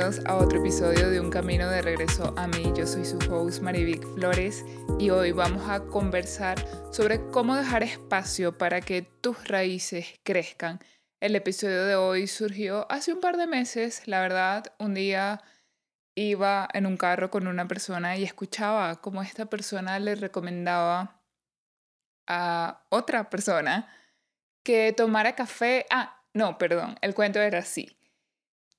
a otro episodio de Un Camino de Regreso a mí. Yo soy su host Marivic Flores y hoy vamos a conversar sobre cómo dejar espacio para que tus raíces crezcan. El episodio de hoy surgió hace un par de meses, la verdad, un día iba en un carro con una persona y escuchaba cómo esta persona le recomendaba a otra persona que tomara café. Ah, no, perdón, el cuento era así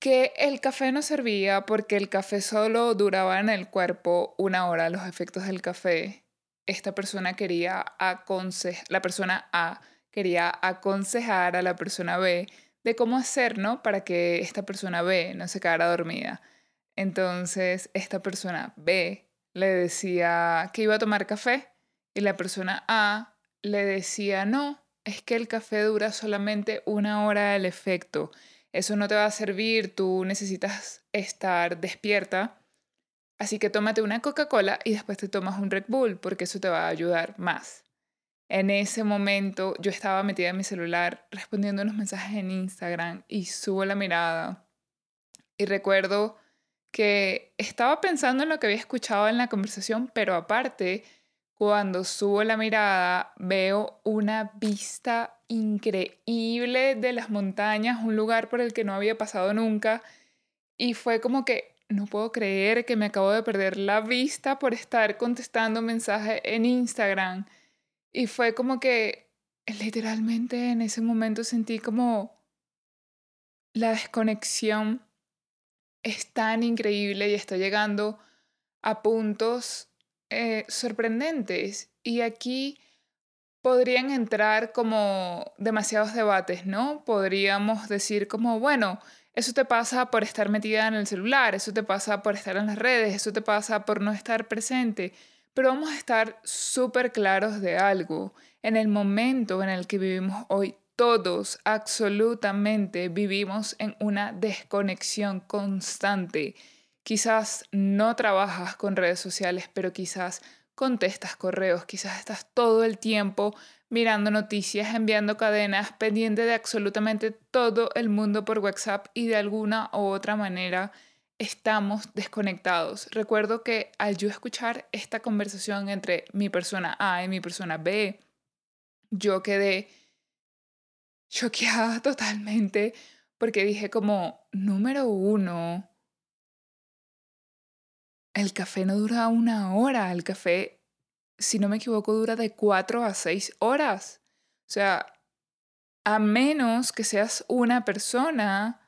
que el café no servía porque el café solo duraba en el cuerpo una hora los efectos del café. Esta persona quería aconsejar, la persona A quería aconsejar a la persona B de cómo hacer, ¿no? Para que esta persona B no se quedara dormida. Entonces, esta persona B le decía que iba a tomar café y la persona A le decía, no, es que el café dura solamente una hora el efecto eso no te va a servir, tú necesitas estar despierta. Así que tómate una Coca-Cola y después te tomas un Red Bull, porque eso te va a ayudar más. En ese momento yo estaba metida en mi celular respondiendo unos mensajes en Instagram y subo la mirada y recuerdo que estaba pensando en lo que había escuchado en la conversación, pero aparte cuando subo la mirada, veo una vista increíble de las montañas, un lugar por el que no había pasado nunca. Y fue como que no puedo creer que me acabo de perder la vista por estar contestando mensajes en Instagram. Y fue como que literalmente en ese momento sentí como la desconexión es tan increíble y está llegando a puntos eh, sorprendentes y aquí podrían entrar como demasiados debates, ¿no? Podríamos decir como, bueno, eso te pasa por estar metida en el celular, eso te pasa por estar en las redes, eso te pasa por no estar presente, pero vamos a estar súper claros de algo. En el momento en el que vivimos hoy, todos absolutamente vivimos en una desconexión constante Quizás no trabajas con redes sociales, pero quizás contestas correos, quizás estás todo el tiempo mirando noticias, enviando cadenas, pendiente de absolutamente todo el mundo por WhatsApp y de alguna u otra manera estamos desconectados. Recuerdo que al yo escuchar esta conversación entre mi persona A y mi persona B, yo quedé choqueada totalmente porque dije como, número uno, el café no dura una hora, el café, si no me equivoco, dura de cuatro a seis horas. O sea, a menos que seas una persona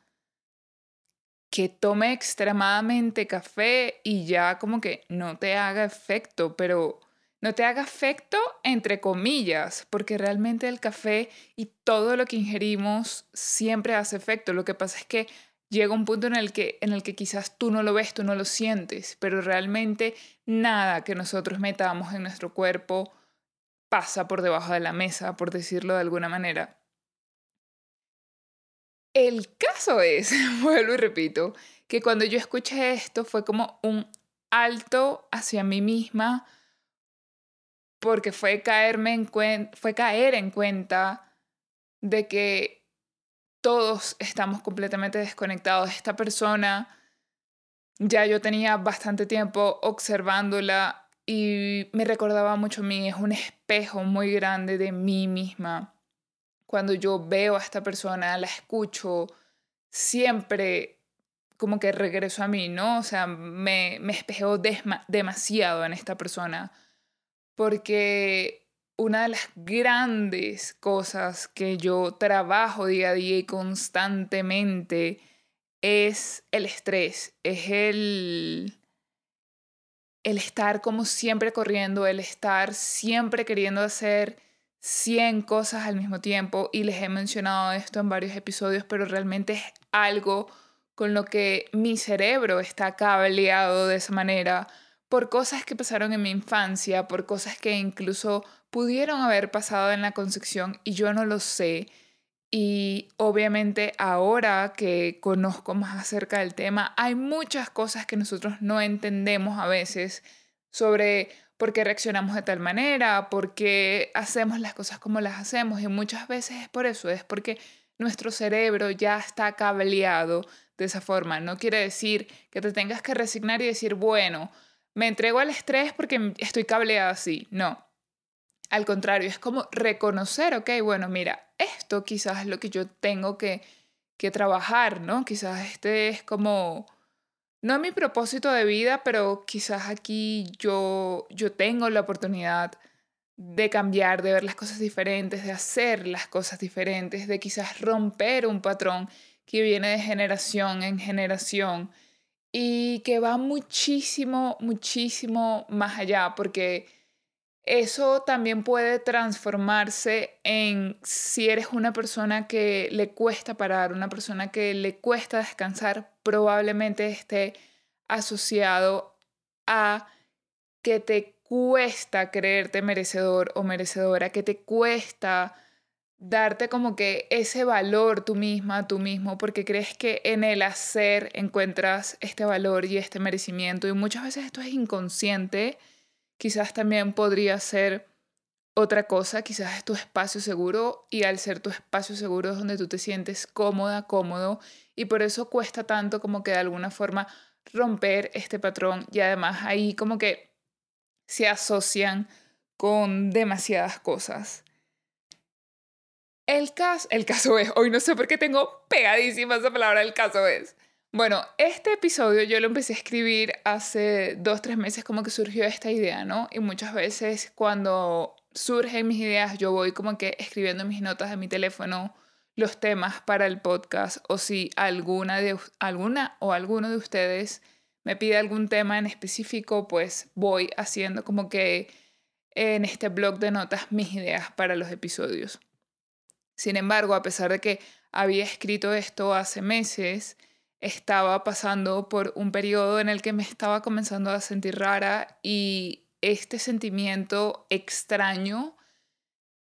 que tome extremadamente café y ya como que no te haga efecto, pero no te haga efecto entre comillas, porque realmente el café y todo lo que ingerimos siempre hace efecto. Lo que pasa es que llega un punto en el, que, en el que quizás tú no lo ves, tú no lo sientes, pero realmente nada que nosotros metamos en nuestro cuerpo pasa por debajo de la mesa, por decirlo de alguna manera. El caso es, vuelvo y repito, que cuando yo escuché esto fue como un alto hacia mí misma porque fue, caerme en fue caer en cuenta de que todos estamos completamente desconectados. Esta persona, ya yo tenía bastante tiempo observándola y me recordaba mucho a mí, es un espejo muy grande de mí misma. Cuando yo veo a esta persona, la escucho, siempre como que regreso a mí, ¿no? O sea, me, me demasiado en esta persona porque una de las grandes cosas que yo trabajo día a día y constantemente es el estrés, es el, el estar como siempre corriendo, el estar siempre queriendo hacer 100 cosas al mismo tiempo. Y les he mencionado esto en varios episodios, pero realmente es algo con lo que mi cerebro está cableado de esa manera por cosas que pasaron en mi infancia, por cosas que incluso pudieron haber pasado en la concepción y yo no lo sé. Y obviamente ahora que conozco más acerca del tema, hay muchas cosas que nosotros no entendemos a veces sobre por qué reaccionamos de tal manera, por qué hacemos las cosas como las hacemos. Y muchas veces es por eso, es porque nuestro cerebro ya está cableado de esa forma. No quiere decir que te tengas que resignar y decir, bueno, me entrego al estrés porque estoy cableada así. No. Al contrario, es como reconocer, ok, bueno, mira, esto quizás es lo que yo tengo que, que trabajar, ¿no? Quizás este es como, no mi propósito de vida, pero quizás aquí yo, yo tengo la oportunidad de cambiar, de ver las cosas diferentes, de hacer las cosas diferentes, de quizás romper un patrón que viene de generación en generación y que va muchísimo, muchísimo más allá, porque eso también puede transformarse en si eres una persona que le cuesta parar, una persona que le cuesta descansar, probablemente esté asociado a que te cuesta creerte merecedor o merecedora, que te cuesta darte como que ese valor tú misma, tú mismo, porque crees que en el hacer encuentras este valor y este merecimiento. Y muchas veces esto es inconsciente, quizás también podría ser otra cosa, quizás es tu espacio seguro y al ser tu espacio seguro es donde tú te sientes cómoda, cómodo y por eso cuesta tanto como que de alguna forma romper este patrón y además ahí como que se asocian con demasiadas cosas. El caso, el caso es, hoy no sé por qué tengo pegadísima esa palabra, el caso es. Bueno, este episodio yo lo empecé a escribir hace dos, tres meses como que surgió esta idea, ¿no? Y muchas veces cuando surgen mis ideas yo voy como que escribiendo mis notas de mi teléfono los temas para el podcast o si alguna, de, alguna o alguno de ustedes me pide algún tema en específico, pues voy haciendo como que en este blog de notas mis ideas para los episodios. Sin embargo, a pesar de que había escrito esto hace meses, estaba pasando por un periodo en el que me estaba comenzando a sentir rara y este sentimiento extraño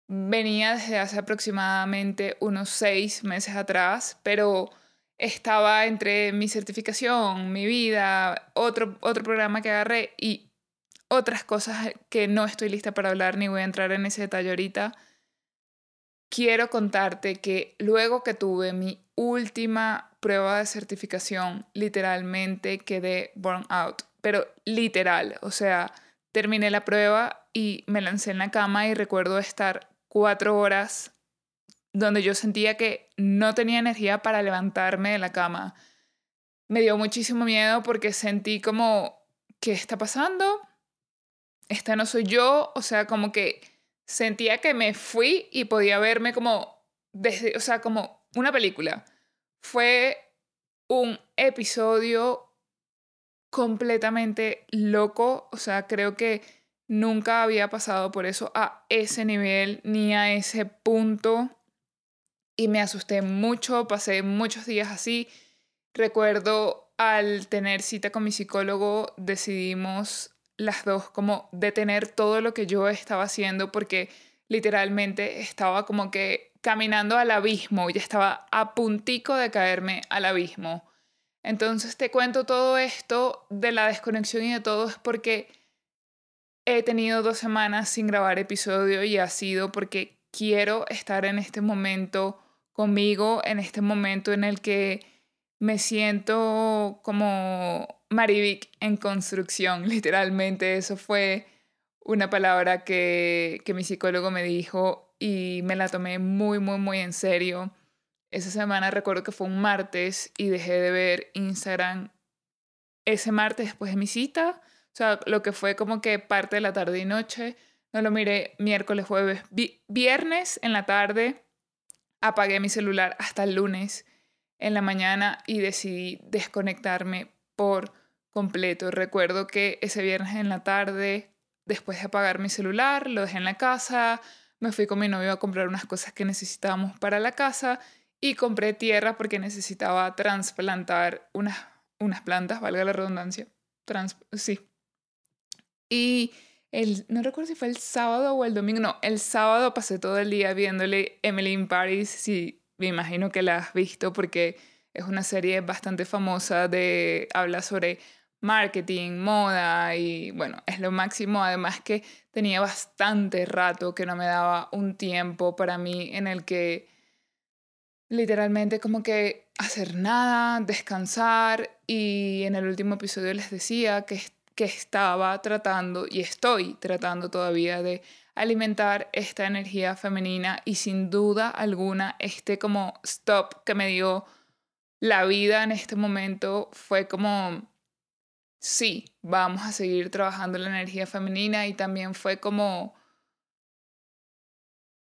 venía desde hace aproximadamente unos seis meses atrás, pero estaba entre mi certificación, mi vida, otro, otro programa que agarré y otras cosas que no estoy lista para hablar ni voy a entrar en ese detalle ahorita. Quiero contarte que luego que tuve mi última prueba de certificación, literalmente quedé burn out, pero literal, o sea, terminé la prueba y me lancé en la cama y recuerdo estar cuatro horas donde yo sentía que no tenía energía para levantarme de la cama. Me dio muchísimo miedo porque sentí como, ¿qué está pasando? Esta no soy yo, o sea, como que sentía que me fui y podía verme como desde, o sea, como una película. Fue un episodio completamente loco, o sea, creo que nunca había pasado por eso a ese nivel ni a ese punto y me asusté mucho, pasé muchos días así. Recuerdo al tener cita con mi psicólogo, decidimos las dos como detener todo lo que yo estaba haciendo porque literalmente estaba como que caminando al abismo y estaba a puntico de caerme al abismo. Entonces te cuento todo esto de la desconexión y de todo es porque he tenido dos semanas sin grabar episodio y ha sido porque quiero estar en este momento conmigo en este momento en el que me siento como Marivic en construcción, literalmente. Eso fue una palabra que, que mi psicólogo me dijo y me la tomé muy, muy, muy en serio. Esa semana recuerdo que fue un martes y dejé de ver Instagram ese martes después de mi cita. O sea, lo que fue como que parte de la tarde y noche. No lo miré miércoles, jueves, viernes en la tarde apagué mi celular hasta el lunes en la mañana y decidí desconectarme por completo. Recuerdo que ese viernes en la tarde, después de apagar mi celular, lo dejé en la casa, me fui con mi novio a comprar unas cosas que necesitábamos para la casa y compré tierra porque necesitaba trasplantar unas, unas plantas, valga la redundancia. Trans, sí. Y no recuerdo si fue el sábado o el domingo, no, el sábado pasé todo el día viéndole Emily in Paris, sí, me imagino que la has visto porque es una serie bastante famosa de, habla sobre marketing, moda y bueno, es lo máximo, además que tenía bastante rato que no me daba un tiempo para mí en el que literalmente como que hacer nada, descansar. Y en el último episodio les decía que, que estaba tratando y estoy tratando todavía de alimentar esta energía femenina y sin duda alguna este como stop que me dio la vida en este momento fue como sí, vamos a seguir trabajando la energía femenina y también fue como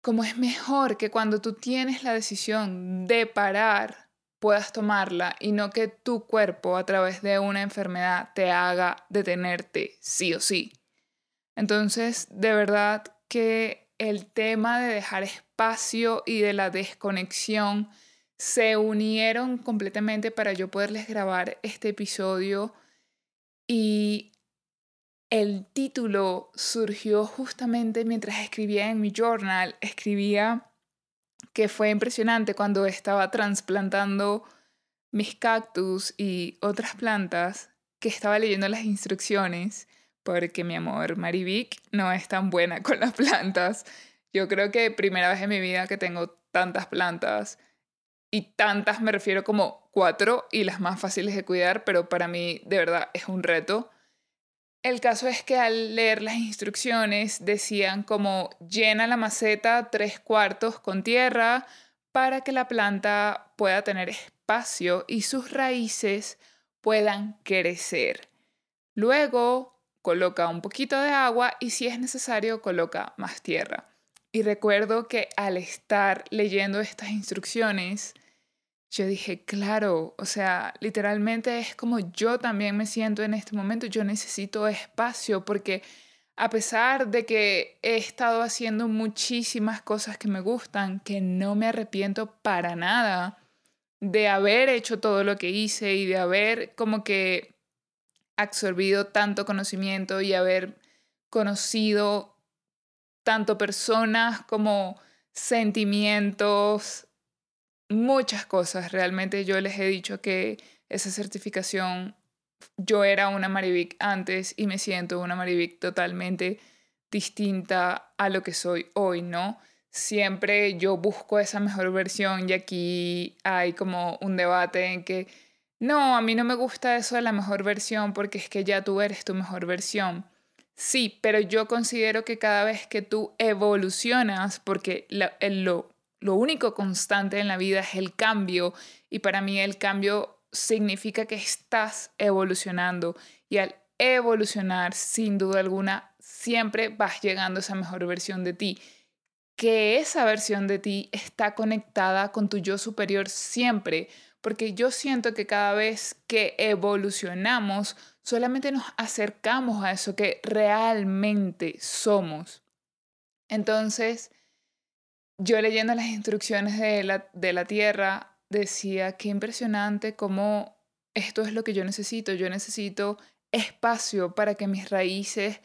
como es mejor que cuando tú tienes la decisión de parar puedas tomarla y no que tu cuerpo a través de una enfermedad te haga detenerte sí o sí. Entonces, de verdad que el tema de dejar espacio y de la desconexión se unieron completamente para yo poderles grabar este episodio y el título surgió justamente mientras escribía en mi journal. Escribía que fue impresionante cuando estaba trasplantando mis cactus y otras plantas, que estaba leyendo las instrucciones, porque mi amor Marivic no es tan buena con las plantas. Yo creo que primera vez en mi vida que tengo tantas plantas y tantas me refiero como cuatro y las más fáciles de cuidar, pero para mí de verdad es un reto. El caso es que al leer las instrucciones decían como llena la maceta tres cuartos con tierra para que la planta pueda tener espacio y sus raíces puedan crecer. Luego coloca un poquito de agua y si es necesario coloca más tierra. Y recuerdo que al estar leyendo estas instrucciones, yo dije, claro, o sea, literalmente es como yo también me siento en este momento, yo necesito espacio porque a pesar de que he estado haciendo muchísimas cosas que me gustan, que no me arrepiento para nada de haber hecho todo lo que hice y de haber como que absorbido tanto conocimiento y haber conocido tanto personas como sentimientos, muchas cosas. Realmente yo les he dicho que esa certificación, yo era una Marivic antes y me siento una Marivic totalmente distinta a lo que soy hoy, ¿no? Siempre yo busco esa mejor versión y aquí hay como un debate en que no, a mí no me gusta eso de la mejor versión porque es que ya tú eres tu mejor versión. Sí, pero yo considero que cada vez que tú evolucionas, porque el, lo lo único constante en la vida es el cambio y para mí el cambio significa que estás evolucionando y al evolucionar sin duda alguna siempre vas llegando a esa mejor versión de ti que esa versión de ti está conectada con tu yo superior siempre, porque yo siento que cada vez que evolucionamos, solamente nos acercamos a eso que realmente somos. Entonces, yo leyendo las instrucciones de la, de la tierra decía, qué impresionante cómo esto es lo que yo necesito. Yo necesito espacio para que mis raíces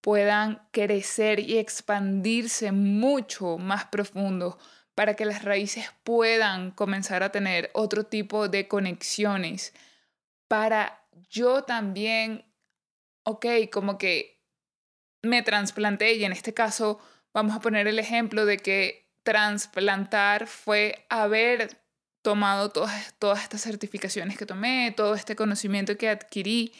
puedan crecer y expandirse mucho más profundo, para que las raíces puedan comenzar a tener otro tipo de conexiones, para yo también, ok, como que me trasplanté y en este caso vamos a poner el ejemplo de que transplantar fue haber tomado todas, todas estas certificaciones que tomé, todo este conocimiento que adquirí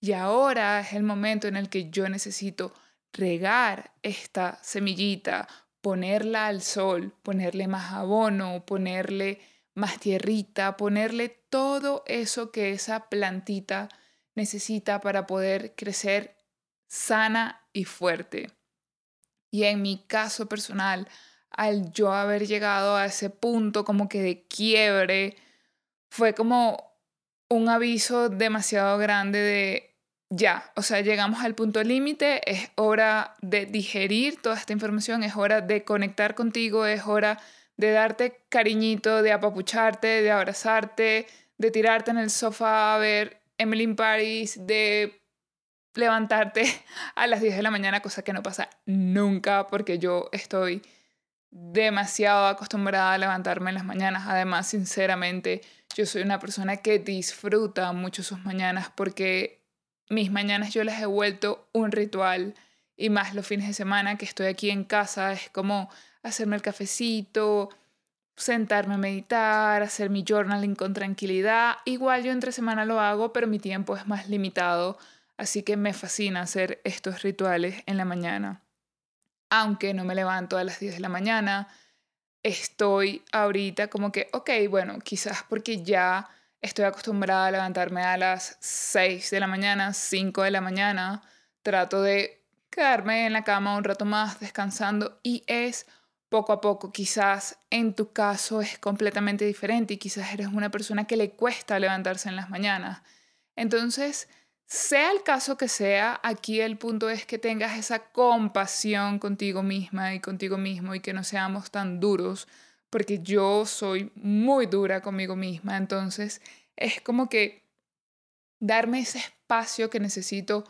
y ahora es el momento en el que yo necesito regar esta semillita, ponerla al sol, ponerle más abono, ponerle más tierrita, ponerle todo eso que esa plantita necesita para poder crecer sana y fuerte. Y en mi caso personal, al yo haber llegado a ese punto como que de quiebre, fue como un aviso demasiado grande de ya, o sea, llegamos al punto límite, es hora de digerir toda esta información, es hora de conectar contigo, es hora de darte cariñito, de apapucharte, de abrazarte, de tirarte en el sofá a ver Emily Paris, de levantarte a las 10 de la mañana, cosa que no pasa nunca porque yo estoy demasiado acostumbrada a levantarme en las mañanas. Además, sinceramente, yo soy una persona que disfruta mucho sus mañanas porque mis mañanas yo las he vuelto un ritual y más los fines de semana que estoy aquí en casa es como hacerme el cafecito, sentarme a meditar, hacer mi journaling con tranquilidad. Igual yo entre semana lo hago, pero mi tiempo es más limitado, así que me fascina hacer estos rituales en la mañana. Aunque no me levanto a las 10 de la mañana, estoy ahorita como que, ok, bueno, quizás porque ya estoy acostumbrada a levantarme a las 6 de la mañana, 5 de la mañana, trato de quedarme en la cama un rato más descansando y es poco a poco. Quizás en tu caso es completamente diferente y quizás eres una persona que le cuesta levantarse en las mañanas. Entonces, sea el caso que sea, aquí el punto es que tengas esa compasión contigo misma y contigo mismo y que no seamos tan duros, porque yo soy muy dura conmigo misma. Entonces, es como que darme ese espacio que necesito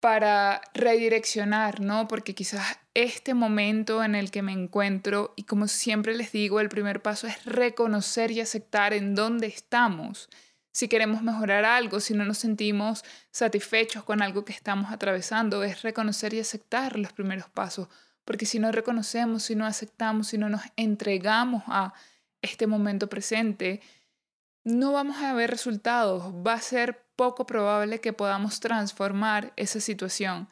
para redireccionar, ¿no? Porque quizás este momento en el que me encuentro, y como siempre les digo, el primer paso es reconocer y aceptar en dónde estamos. Si queremos mejorar algo, si no nos sentimos satisfechos con algo que estamos atravesando, es reconocer y aceptar los primeros pasos. Porque si no reconocemos, si no aceptamos, si no nos entregamos a este momento presente, no vamos a ver resultados. Va a ser poco probable que podamos transformar esa situación.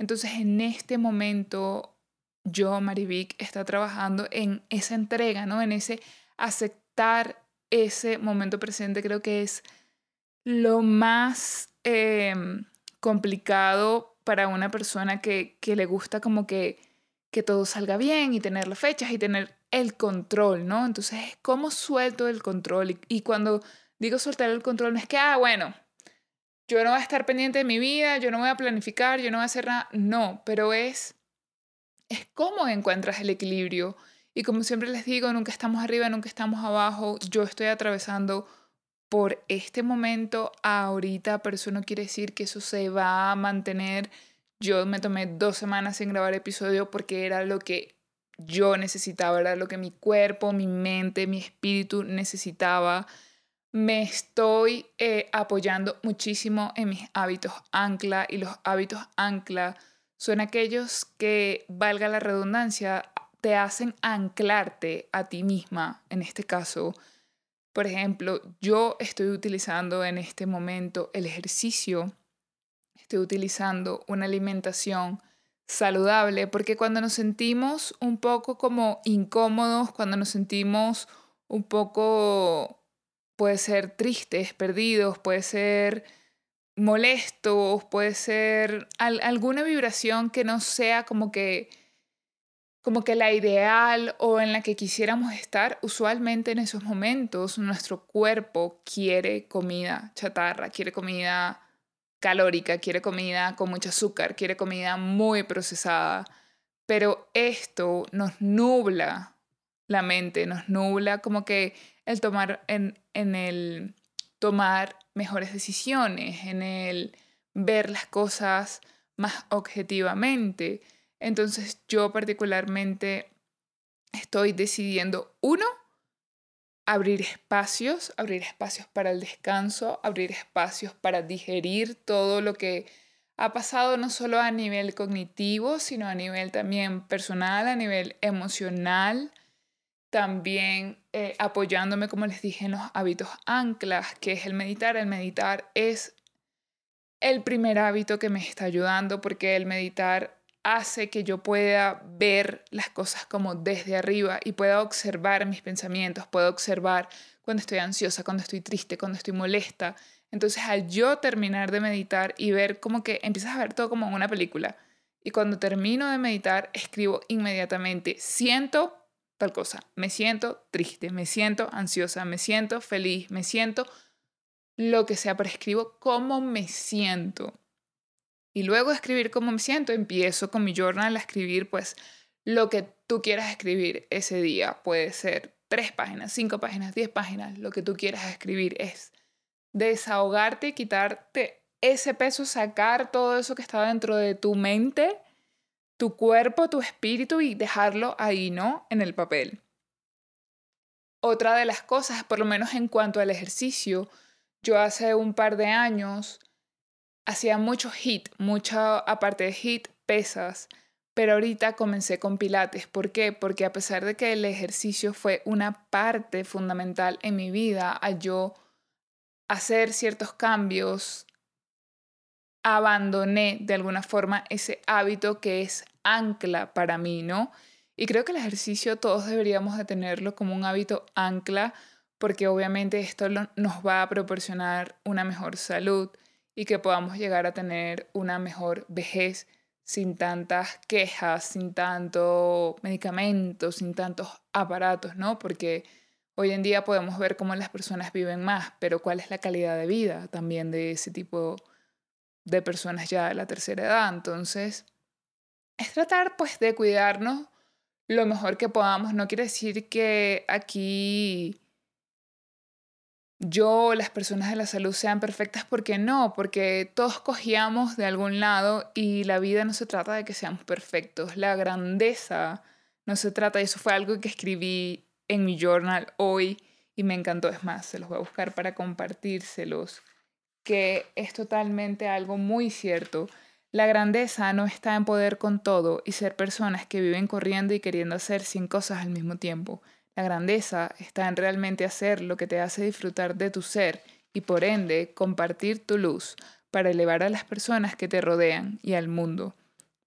Entonces, en este momento, yo, Marivic, está trabajando en esa entrega, ¿no? En ese aceptar ese momento presente. Creo que es lo más em, complicado para una persona que, que le gusta como que, que todo salga bien y tener las fechas y tener el control, ¿no? Entonces, ¿cómo suelto el control? Y, cuando digo soltar el control, no es que, ah, bueno, yo no voy a estar pendiente de mi vida, yo no voy a planificar, yo no voy a hacer nada. No, pero es, es cómo encuentras el equilibrio. Y como siempre les digo, nunca estamos arriba, nunca estamos abajo. Yo estoy atravesando por este momento ahorita, pero eso no quiere decir que eso se va a mantener. Yo me tomé dos semanas sin grabar episodio porque era lo que yo necesitaba, era lo que mi cuerpo, mi mente, mi espíritu necesitaba me estoy eh, apoyando muchísimo en mis hábitos ancla y los hábitos ancla son aquellos que, valga la redundancia, te hacen anclarte a ti misma, en este caso. Por ejemplo, yo estoy utilizando en este momento el ejercicio, estoy utilizando una alimentación saludable, porque cuando nos sentimos un poco como incómodos, cuando nos sentimos un poco puede ser tristes, perdidos, puede ser molestos, puede ser alguna vibración que no sea como que como que la ideal o en la que quisiéramos estar, usualmente en esos momentos nuestro cuerpo quiere comida chatarra, quiere comida calórica, quiere comida con mucho azúcar, quiere comida muy procesada. Pero esto nos nubla la mente, nos nubla como que el tomar, en, en el tomar mejores decisiones, en el ver las cosas más objetivamente. Entonces yo particularmente estoy decidiendo, uno, abrir espacios, abrir espacios para el descanso, abrir espacios para digerir todo lo que ha pasado no solo a nivel cognitivo, sino a nivel también personal, a nivel emocional, también eh, apoyándome, como les dije, en los hábitos anclas, que es el meditar. El meditar es el primer hábito que me está ayudando porque el meditar hace que yo pueda ver las cosas como desde arriba y pueda observar mis pensamientos, puedo observar cuando estoy ansiosa, cuando estoy triste, cuando estoy molesta. Entonces al yo terminar de meditar y ver como que empiezas a ver todo como una película. Y cuando termino de meditar, escribo inmediatamente, siento tal cosa. Me siento triste, me siento ansiosa, me siento feliz, me siento lo que sea, pero escribo cómo me siento. Y luego escribir cómo me siento, empiezo con mi journal a escribir pues lo que tú quieras escribir ese día. Puede ser tres páginas, cinco páginas, diez páginas, lo que tú quieras escribir es desahogarte, quitarte ese peso, sacar todo eso que está dentro de tu mente tu cuerpo, tu espíritu y dejarlo ahí, ¿no? En el papel. Otra de las cosas, por lo menos en cuanto al ejercicio, yo hace un par de años hacía mucho HIT, mucha, aparte de HIT, pesas, pero ahorita comencé con Pilates. ¿Por qué? Porque a pesar de que el ejercicio fue una parte fundamental en mi vida, a yo hacer ciertos cambios, abandoné de alguna forma ese hábito que es ancla para mí, ¿no? Y creo que el ejercicio todos deberíamos de tenerlo como un hábito ancla porque obviamente esto nos va a proporcionar una mejor salud y que podamos llegar a tener una mejor vejez sin tantas quejas, sin tanto medicamentos, sin tantos aparatos, ¿no? Porque hoy en día podemos ver cómo las personas viven más, pero cuál es la calidad de vida también de ese tipo de personas ya de la tercera edad. Entonces, es tratar pues de cuidarnos lo mejor que podamos. No quiere decir que aquí yo, las personas de la salud sean perfectas, porque no, porque todos cogíamos de algún lado y la vida no se trata de que seamos perfectos, la grandeza no se trata, y eso fue algo que escribí en mi journal hoy y me encantó, es más, se los voy a buscar para compartírselos, que es totalmente algo muy cierto. La grandeza no está en poder con todo y ser personas que viven corriendo y queriendo hacer 100 cosas al mismo tiempo. La grandeza está en realmente hacer lo que te hace disfrutar de tu ser y por ende compartir tu luz para elevar a las personas que te rodean y al mundo.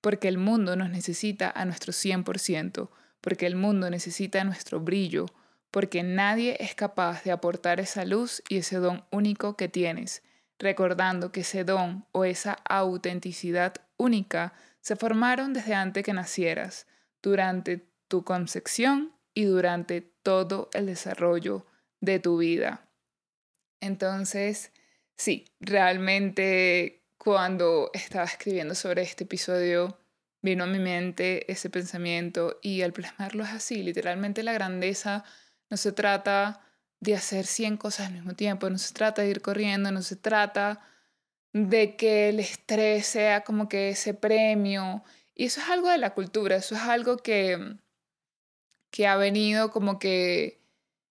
Porque el mundo nos necesita a nuestro 100%, porque el mundo necesita nuestro brillo, porque nadie es capaz de aportar esa luz y ese don único que tienes, recordando que ese don o esa autenticidad única se formaron desde antes que nacieras, durante tu concepción y durante todo el desarrollo de tu vida. Entonces, sí, realmente cuando estaba escribiendo sobre este episodio, vino a mi mente ese pensamiento y al plasmarlo es así, literalmente la grandeza no se trata de hacer 100 cosas al mismo tiempo, no se trata de ir corriendo, no se trata de que el estrés sea como que ese premio. Y eso es algo de la cultura, eso es algo que que ha venido como que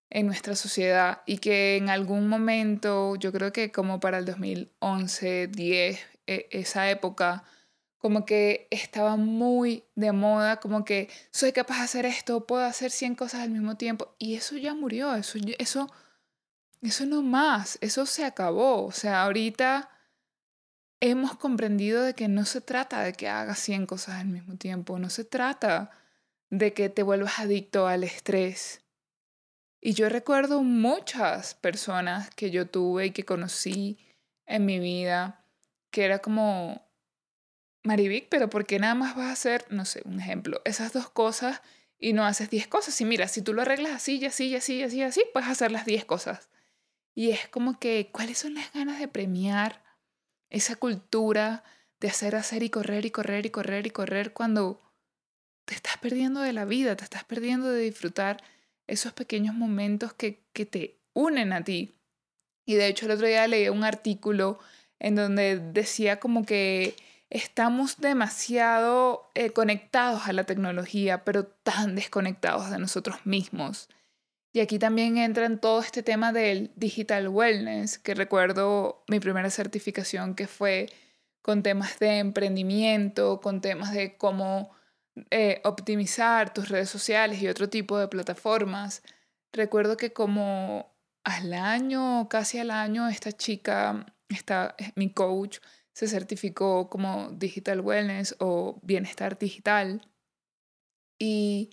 en nuestra sociedad y que en algún momento, yo creo que como para el 2011, 10, e, esa época, como que estaba muy de moda, como que soy capaz de hacer esto, puedo hacer 100 cosas al mismo tiempo. Y eso ya murió, eso, eso, eso no más, eso se acabó. O sea, ahorita hemos comprendido de que no se trata de que hagas 100 cosas al mismo tiempo, no se trata de que te vuelvas adicto al estrés. Y yo recuerdo muchas personas que yo tuve y que conocí en mi vida, que era como, Marivic, pero ¿por qué nada más vas a hacer, no sé, un ejemplo, esas dos cosas y no haces diez cosas? Y mira, si tú lo arreglas así, y así, y así, y así, y así, puedes hacer las diez cosas. Y es como que, ¿cuáles son las ganas de premiar esa cultura de hacer, hacer y correr y correr y correr y correr cuando te estás perdiendo de la vida, te estás perdiendo de disfrutar esos pequeños momentos que, que te unen a ti. Y de hecho el otro día leí un artículo en donde decía como que estamos demasiado eh, conectados a la tecnología, pero tan desconectados de nosotros mismos. Y aquí también entra en todo este tema del digital wellness, que recuerdo mi primera certificación que fue con temas de emprendimiento, con temas de cómo eh, optimizar tus redes sociales y otro tipo de plataformas. Recuerdo que como al año, casi al año, esta chica, esta, eh, mi coach, se certificó como Digital Wellness o Bienestar Digital. Y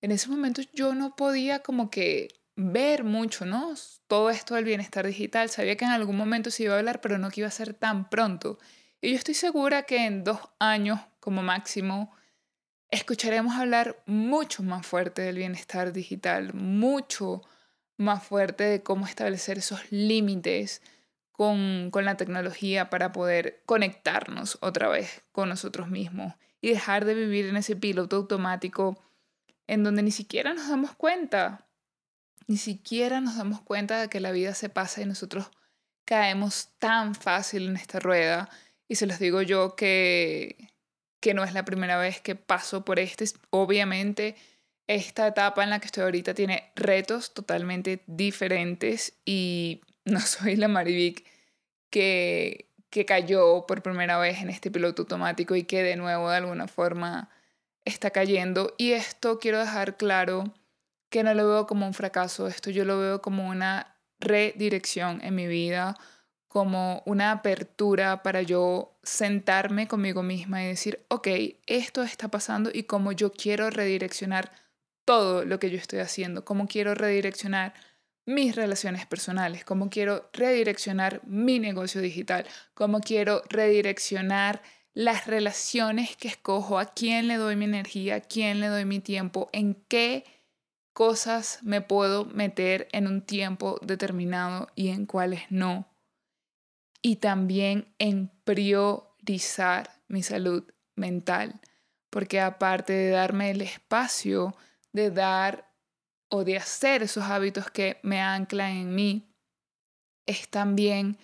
en ese momento yo no podía como que ver mucho, ¿no? Todo esto del bienestar digital. Sabía que en algún momento se iba a hablar, pero no que iba a ser tan pronto. Y yo estoy segura que en dos años como máximo escucharemos hablar mucho más fuerte del bienestar digital, mucho más fuerte de cómo establecer esos límites con, con, la tecnología para poder conectarnos otra vez con nosotros mismos y dejar de vivir en ese piloto automático en donde ni siquiera nos damos cuenta, ni siquiera nos damos cuenta de que la vida se pasa y nosotros caemos tan fácil en esta rueda. Y se los digo yo que, que no es la primera vez que paso por este. Obviamente, esta etapa en la que estoy ahorita tiene retos totalmente diferentes y no soy la Marivic que, que cayó por primera vez en este piloto automático y que de nuevo de alguna forma está cayendo y esto quiero dejar claro que no lo veo como un fracaso, esto yo lo veo como una redirección en mi vida, como una apertura para yo sentarme conmigo misma y decir, ok, esto está pasando y cómo yo quiero redireccionar todo lo que yo estoy haciendo, cómo quiero redireccionar mis relaciones personales, cómo quiero redireccionar mi negocio digital, cómo quiero redireccionar las relaciones que escojo, a quién le doy mi energía, a quién le doy mi tiempo, en qué cosas me puedo meter en un tiempo determinado y en cuáles no y también en priorizar mi salud mental, porque aparte de darme el espacio de dar o de hacer esos hábitos que me anclan en mí, es también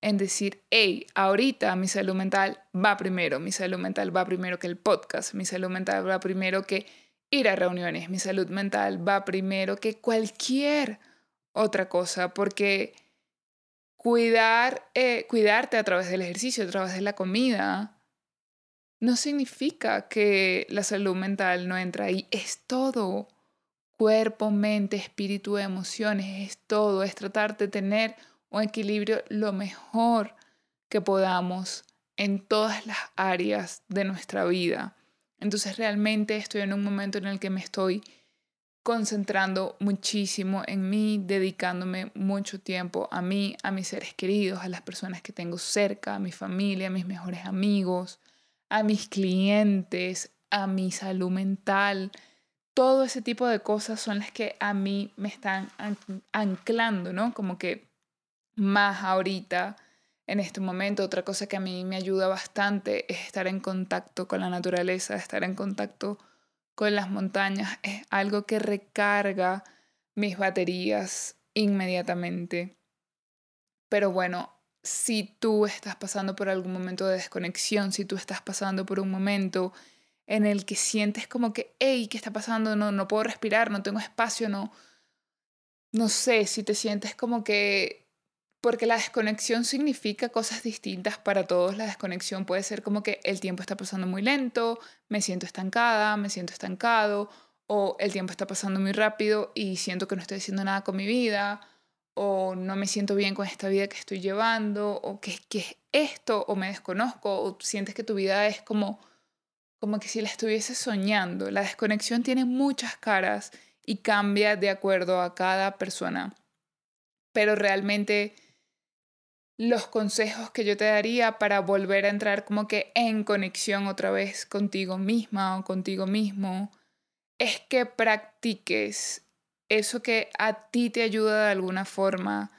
en decir, hey, ahorita mi salud mental va primero, mi salud mental va primero que el podcast, mi salud mental va primero que ir a reuniones, mi salud mental va primero que cualquier otra cosa, porque cuidar, eh, cuidarte a través del ejercicio, a través de la comida, no significa que la salud mental no entra ahí. Es todo. Cuerpo, mente, espíritu, emociones, es todo. Es tratar de tener un equilibrio lo mejor que podamos en todas las áreas de nuestra vida. Entonces realmente estoy en un momento en el que me estoy concentrando muchísimo en mí, dedicándome mucho tiempo a mí, a mis seres queridos, a las personas que tengo cerca, a mi familia, a mis mejores amigos, a mis clientes, a mi salud mental. Todo ese tipo de cosas son las que a mí me están anclando, ¿no? Como que más ahorita, en este momento, otra cosa que a mí me ayuda bastante es estar en contacto con la naturaleza, estar en contacto con las montañas es algo que recarga mis baterías inmediatamente. Pero bueno, si tú estás pasando por algún momento de desconexión, si tú estás pasando por un momento en el que sientes como que, hey, ¿qué está pasando? No, no puedo respirar, no tengo espacio, no, no sé, si te sientes como que porque la desconexión significa cosas distintas para todos. La desconexión puede ser como que el tiempo está pasando muy lento, me siento estancada, me siento estancado, o el tiempo está pasando muy rápido y siento que no estoy haciendo nada con mi vida, o no me siento bien con esta vida que estoy llevando, o que, que es esto, o me desconozco, o sientes que tu vida es como, como que si la estuviese soñando. La desconexión tiene muchas caras y cambia de acuerdo a cada persona, pero realmente los consejos que yo te daría para volver a entrar como que en conexión otra vez contigo misma o contigo mismo es que practiques eso que a ti te ayuda de alguna forma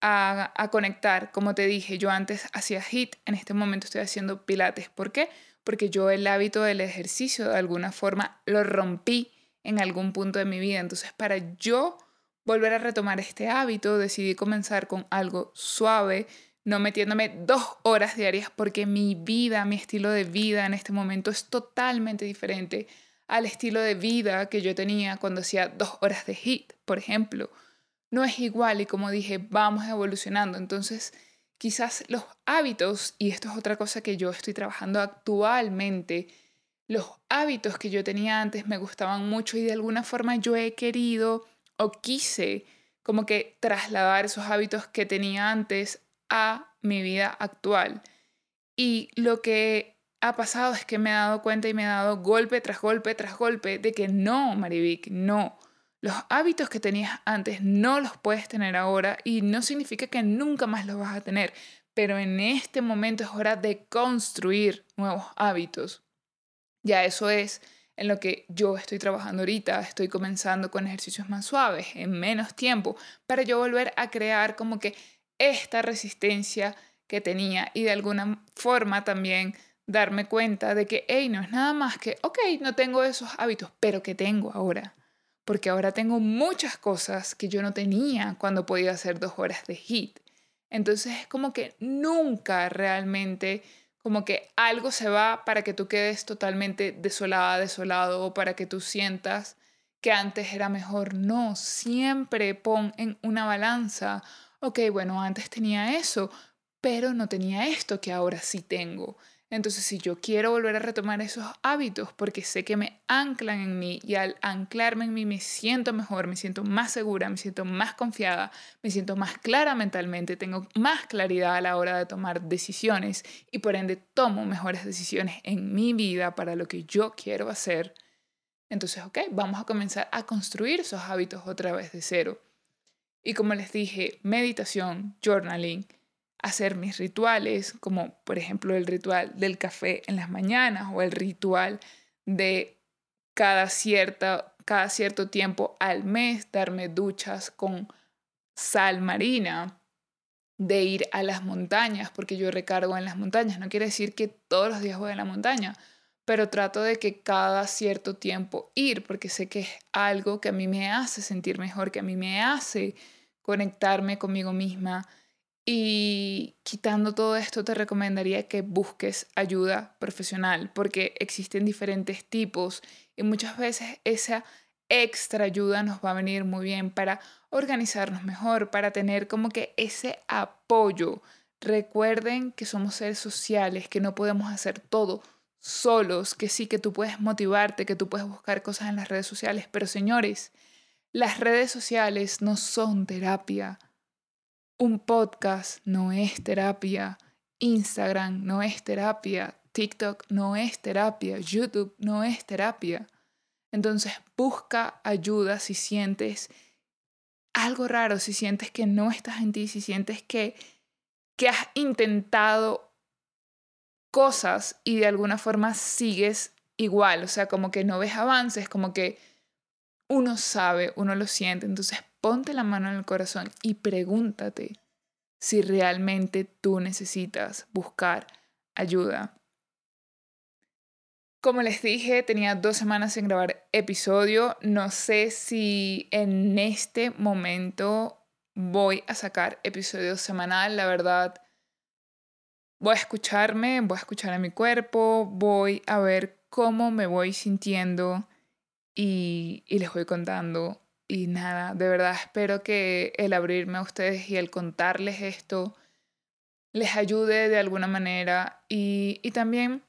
a, a, conectar. Como te dije, yo antes hacía HIT, en este momento estoy haciendo pilates. ¿Por qué? Porque yo el hábito del ejercicio de alguna forma lo rompí en algún punto de mi vida. Entonces, para yo volver a retomar este hábito, decidí comenzar con algo suave, no metiéndome dos horas diarias porque mi vida, mi estilo de vida en este momento es totalmente diferente al estilo de vida que yo tenía cuando hacía dos horas de hit, por ejemplo. No es igual y como dije, vamos evolucionando. Entonces, quizás los hábitos, y esto es otra cosa que yo estoy trabajando actualmente, los hábitos que yo tenía antes me gustaban mucho y de alguna forma yo he querido o quise como que trasladar esos hábitos que tenía antes a mi vida actual. Y lo que ha pasado es que me he dado cuenta y me he dado golpe tras golpe tras golpe de que no, Marivic, no. Los hábitos que tenías antes no los puedes tener ahora y no significa que nunca más los vas a tener, pero en este momento es hora de construir nuevos hábitos. Ya eso es en lo que yo estoy trabajando ahorita, estoy comenzando con ejercicios más suaves, en menos tiempo, para yo volver a crear como que esta resistencia que tenía y de alguna forma también darme cuenta de que, hey, no es nada más que, ok, no tengo esos hábitos, pero que tengo ahora. Porque ahora tengo muchas cosas que yo no tenía cuando podía hacer dos horas de hit. Entonces es como que nunca realmente, como que algo se va para que tú quedes totalmente desolada, desolado, o para que tú sientas que antes era mejor. No, siempre pon en una balanza, ok, bueno, antes tenía eso, pero no tenía esto que ahora sí tengo. Entonces, si yo quiero volver a retomar esos hábitos porque sé que me anclan en mí y al anclarme en mí me siento mejor, me siento más segura, me siento más confiada, me siento más clara mentalmente, tengo más claridad a la hora de tomar decisiones y por ende tomo mejores decisiones en mi vida para lo que yo quiero hacer. Entonces, ok, vamos a comenzar a construir esos hábitos otra vez de cero. Y como les dije, meditación, journaling, hacer mis rituales, como por ejemplo el ritual del café en las mañanas o el ritual de cada, cierta, cada cierto tiempo al mes darme duchas con sal marina, de ir a las montañas, porque yo recargo en las montañas. No quiere decir que todos los días voy a la montaña, pero trato de que cada cierto tiempo ir, porque sé que es algo que a mí me hace sentir mejor, que a mí me hace conectarme conmigo misma, y quitando todo esto, te recomendaría que busques ayuda profesional, porque existen diferentes tipos y muchas veces esa extra ayuda nos va a venir muy bien para organizarnos mejor, para tener como que ese apoyo. Recuerden que somos seres sociales, que no podemos hacer todo solos, que sí que tú puedes motivarte, que tú puedes buscar cosas en las redes sociales, pero señores, las redes sociales no son terapia un podcast no es terapia, Instagram no es terapia, TikTok no es terapia, YouTube no es terapia. Entonces busca ayuda si sientes algo raro, si sientes que no estás en ti, si sientes que, que has intentado cosas y de alguna forma sigues igual, o sea, como que no ves avances, como que uno sabe, uno lo siente, entonces ponte la mano en el corazón y pregúntate si realmente tú necesitas buscar ayuda. Como les dije, tenía dos semanas sin grabar episodio. No sé si en este momento voy a sacar episodio semanal. La verdad, voy a escucharme, voy a escuchar a mi cuerpo, voy a ver cómo me voy sintiendo y, y les voy contando y nada, de verdad espero que el abrirme a ustedes y el contarles esto les ayude de alguna manera. Y, y también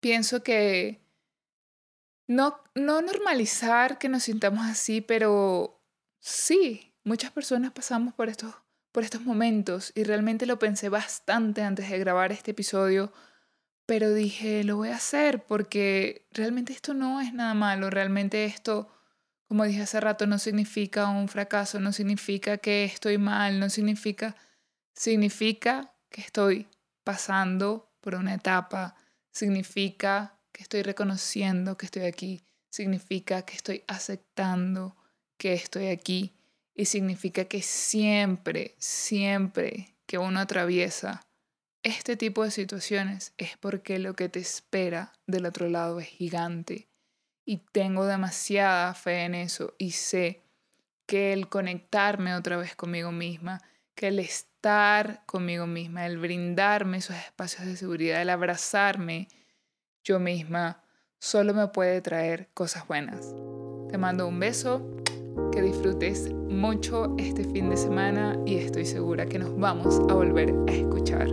pienso que no, no normalizar que nos sintamos así, pero sí, muchas personas pasamos por estos, por estos momentos y realmente lo pensé bastante antes de grabar este episodio, pero dije, lo voy a hacer porque realmente esto no es nada malo, realmente esto como dije hace rato, no significa un fracaso, no significa que estoy mal, no significa, significa que estoy pasando por una etapa, significa que estoy reconociendo que estoy aquí, significa que estoy aceptando que estoy aquí y significa que siempre, siempre que uno atraviesa este tipo de situaciones es porque lo que te espera del otro lado es gigante y tengo demasiada fe en eso y sé que el conectarme otra vez conmigo misma, que el estar conmigo misma, el brindarme esos espacios de seguridad, el abrazarme yo misma, solo me puede traer cosas buenas. Te mando un beso, que disfrutes mucho este fin de semana y estoy segura que nos vamos a volver a escuchar.